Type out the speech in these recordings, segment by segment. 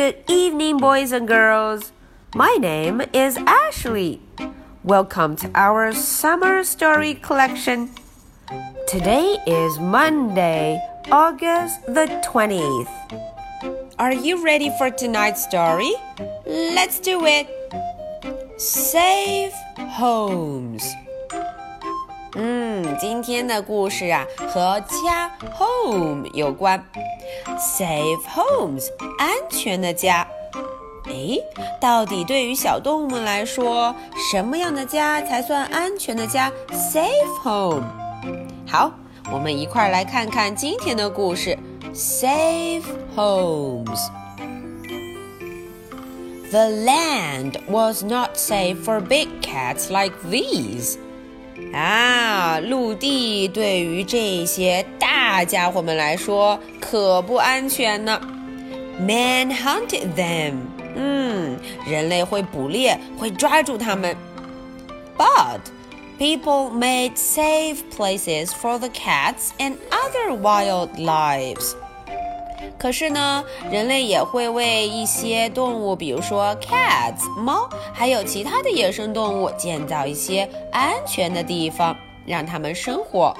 Good evening, boys and girls. My name is Ashley. Welcome to our summer story collection. Today is Monday, August the 20th. Are you ready for tonight's story? Let's do it. Safe homes. 嗯，今天的故事啊和家 home 有关。Safe homes，安全的家。诶，到底对于小动物们来说，什么样的家才算安全的家？Safe home。好，我们一块儿来看看今天的故事。Safe homes。The land was not safe for big cats like these. 啊，陆地对于这些大家伙们来说可不安全呢。Man hunted them，嗯，人类会捕猎，会抓住它们。But people made safe places for the cats and other wildlife. 可是呢，人类也会为一些动物，比如说 cats 猫，还有其他的野生动物，建造一些安全的地方，让它们生活。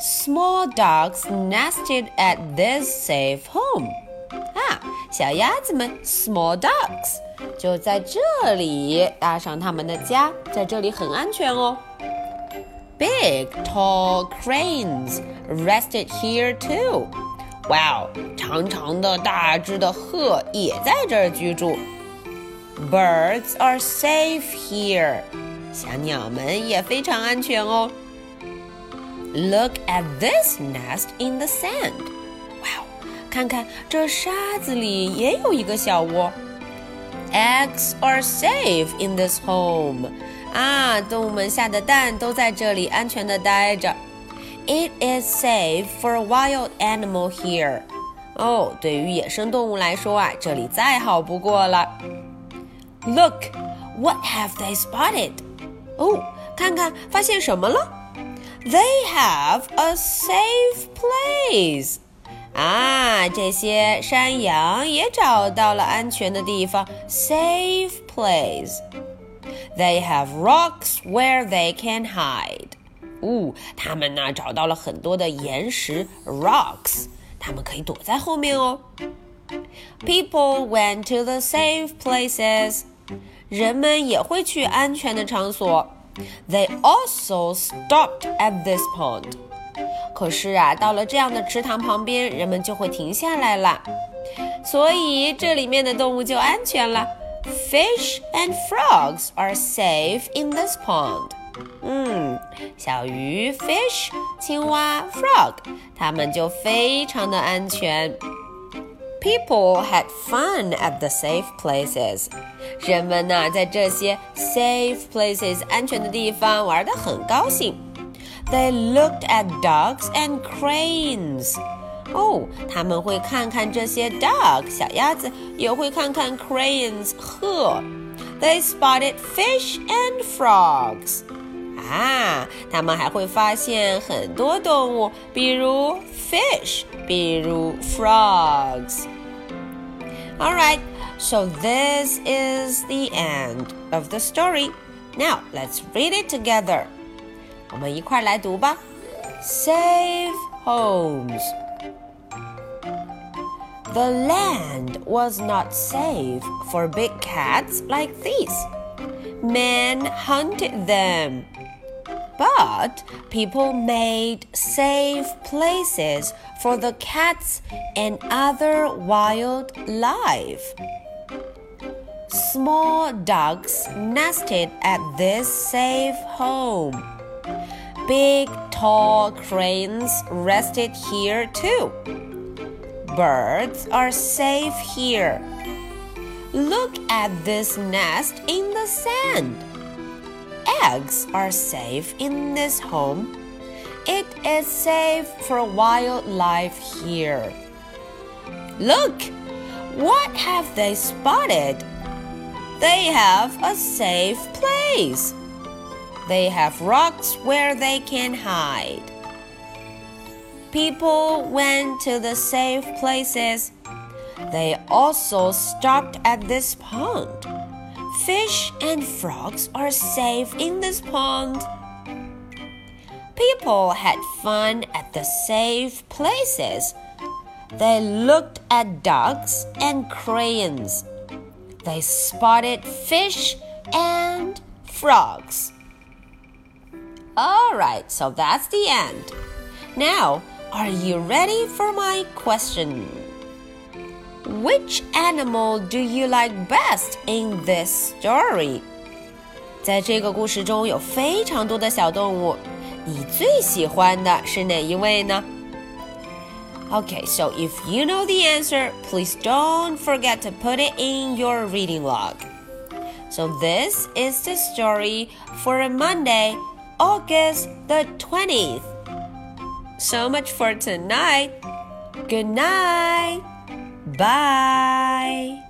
Small ducks nested at this safe home。啊，小鸭子们 small ducks 就在这里搭上他们的家，在这里很安全哦。Big tall cranes rested here too。 哇哦，长长的、大只的鹤也在这儿居住。Birds are safe here，小鸟们也非常安全哦。Look at this nest in the sand，哇哦，看看这沙子里也有一个小窝。Eggs are safe in this home，啊，动物们下的蛋都在这里安全的待着。 It is safe for a wild animal here. 哦，对于野生动物来说啊，这里再好不过了。Look, what have they spotted? 哦，看看发现什么了？They have a safe place. 啊，这些山羊也找到了安全的地方，safe place. They have rocks where they can hide. 哦，他们呢找到了很多的岩石 rocks，他们可以躲在后面哦。People went to the safe places，人们也会去安全的场所。They also stopped at this pond。可是啊，到了这样的池塘旁边，人们就会停下来了，所以这里面的动物就安全了。Fish and frogs are safe in this pond。 嗯，小鱼 fish，青蛙 frog，它们就非常的安全。People had fun at the safe places，人们呢在这些 safe places 安全的地方玩得很高兴。They looked at ducks and cranes。哦，他们会看看这些 duck 小鸭子，也会看看 cranes 鹤。They spotted fish and frogs。 啊，他们还会发现很多动物，比如 fish，比如 frogs。All right, so this is the end of the story. Now let's read it together. 我们一块来读吧。Safe homes. The land was not safe for big cats like these. Men hunted them but people made safe places for the cats and other wildlife. Small ducks nested at this safe home. Big, tall cranes rested here too. Birds are safe here. Look at this nest in the sand eggs are safe in this home. It is safe for wildlife here. Look! What have they spotted? They have a safe place. They have rocks where they can hide. People went to the safe places. They also stopped at this pond. Fish and frogs are safe in this pond. People had fun at the safe places. They looked at ducks and crayons. They spotted fish and frogs. Alright, so that's the end. Now, are you ready for my question? Which animal do you like best in this story? 在这个故事中有非常多的小动物，你最喜欢的是哪一位呢？Okay, so if you know the answer, please don't forget to put it in your reading log. So this is the story for Monday, August the 20th. So much for tonight. Good night. Bye.